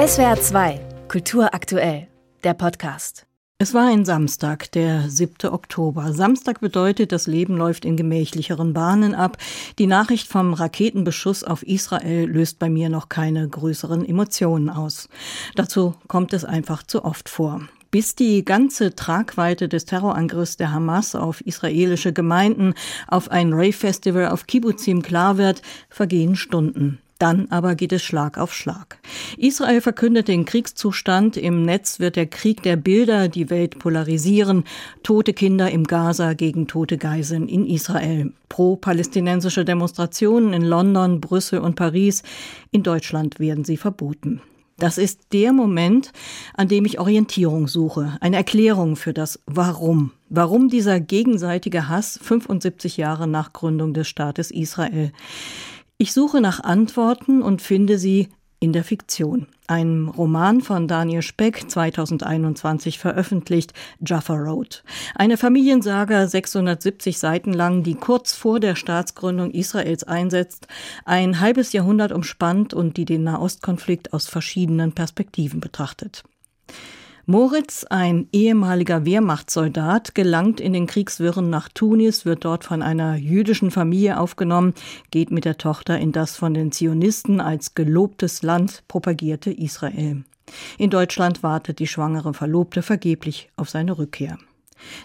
SWR 2, Kultur aktuell, der Podcast. Es war ein Samstag, der 7. Oktober. Samstag bedeutet, das Leben läuft in gemächlicheren Bahnen ab. Die Nachricht vom Raketenbeschuss auf Israel löst bei mir noch keine größeren Emotionen aus. Dazu kommt es einfach zu oft vor. Bis die ganze Tragweite des Terrorangriffs der Hamas auf israelische Gemeinden, auf ein Rave-Festival auf Kibbutzim klar wird, vergehen Stunden. Dann aber geht es Schlag auf Schlag. Israel verkündet den Kriegszustand. Im Netz wird der Krieg der Bilder die Welt polarisieren. Tote Kinder im Gaza gegen tote Geiseln in Israel. Pro-palästinensische Demonstrationen in London, Brüssel und Paris. In Deutschland werden sie verboten. Das ist der Moment, an dem ich Orientierung suche, eine Erklärung für das Warum. Warum dieser gegenseitige Hass 75 Jahre nach Gründung des Staates Israel? Ich suche nach Antworten und finde sie in der Fiktion. Ein Roman von Daniel Speck, 2021 veröffentlicht, Jaffa Road. Eine Familiensaga, 670 Seiten lang, die kurz vor der Staatsgründung Israels einsetzt, ein halbes Jahrhundert umspannt und die den Nahostkonflikt aus verschiedenen Perspektiven betrachtet. Moritz, ein ehemaliger Wehrmachtssoldat, gelangt in den Kriegswirren nach Tunis, wird dort von einer jüdischen Familie aufgenommen, geht mit der Tochter in das von den Zionisten als gelobtes Land propagierte Israel. In Deutschland wartet die schwangere Verlobte vergeblich auf seine Rückkehr.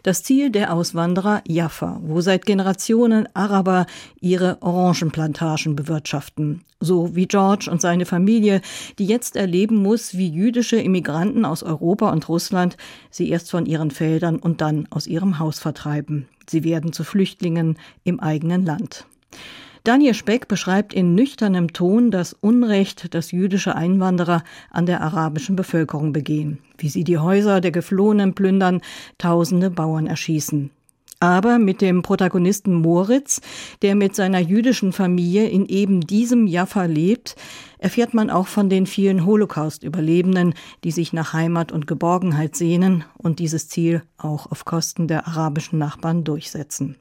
Das Ziel der Auswanderer Jaffa, wo seit Generationen Araber ihre Orangenplantagen bewirtschaften. So wie George und seine Familie, die jetzt erleben muss, wie jüdische Immigranten aus Europa und Russland sie erst von ihren Feldern und dann aus ihrem Haus vertreiben. Sie werden zu Flüchtlingen im eigenen Land. Daniel Speck beschreibt in nüchternem Ton das Unrecht, das jüdische Einwanderer an der arabischen Bevölkerung begehen, wie sie die Häuser der Geflohenen plündern, tausende Bauern erschießen. Aber mit dem Protagonisten Moritz, der mit seiner jüdischen Familie in eben diesem Jaffa lebt, erfährt man auch von den vielen Holocaust-Überlebenden, die sich nach Heimat und Geborgenheit sehnen und dieses Ziel auch auf Kosten der arabischen Nachbarn durchsetzen.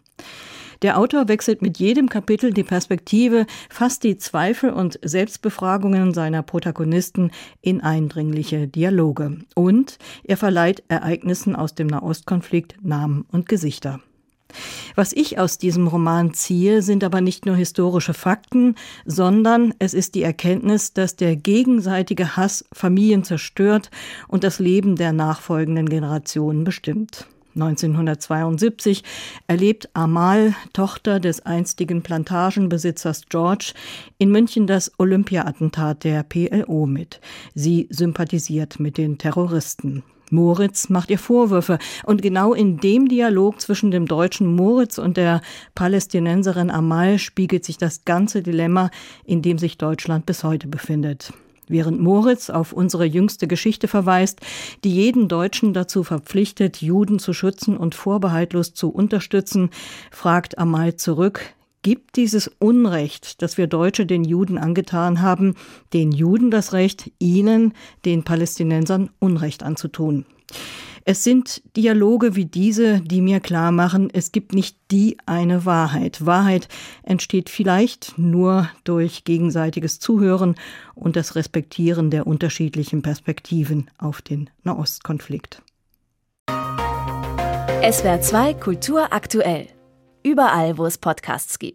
Der Autor wechselt mit jedem Kapitel die Perspektive, fasst die Zweifel und Selbstbefragungen seiner Protagonisten in eindringliche Dialoge. Und er verleiht Ereignissen aus dem Nahostkonflikt Namen und Gesichter. Was ich aus diesem Roman ziehe, sind aber nicht nur historische Fakten, sondern es ist die Erkenntnis, dass der gegenseitige Hass Familien zerstört und das Leben der nachfolgenden Generationen bestimmt. 1972 erlebt Amal, Tochter des einstigen Plantagenbesitzers George, in München das Olympia-Attentat der PLO mit. Sie sympathisiert mit den Terroristen. Moritz macht ihr Vorwürfe. Und genau in dem Dialog zwischen dem deutschen Moritz und der Palästinenserin Amal spiegelt sich das ganze Dilemma, in dem sich Deutschland bis heute befindet. Während Moritz auf unsere jüngste Geschichte verweist, die jeden Deutschen dazu verpflichtet, Juden zu schützen und vorbehaltlos zu unterstützen, fragt Amal zurück, gibt dieses Unrecht, das wir Deutsche den Juden angetan haben, den Juden das Recht, ihnen, den Palästinensern, Unrecht anzutun? Es sind Dialoge wie diese, die mir klar machen, es gibt nicht die eine Wahrheit. Wahrheit entsteht vielleicht nur durch gegenseitiges Zuhören und das Respektieren der unterschiedlichen Perspektiven auf den Nahostkonflikt. SWR 2 Kultur aktuell. Überall, wo es Podcasts gibt.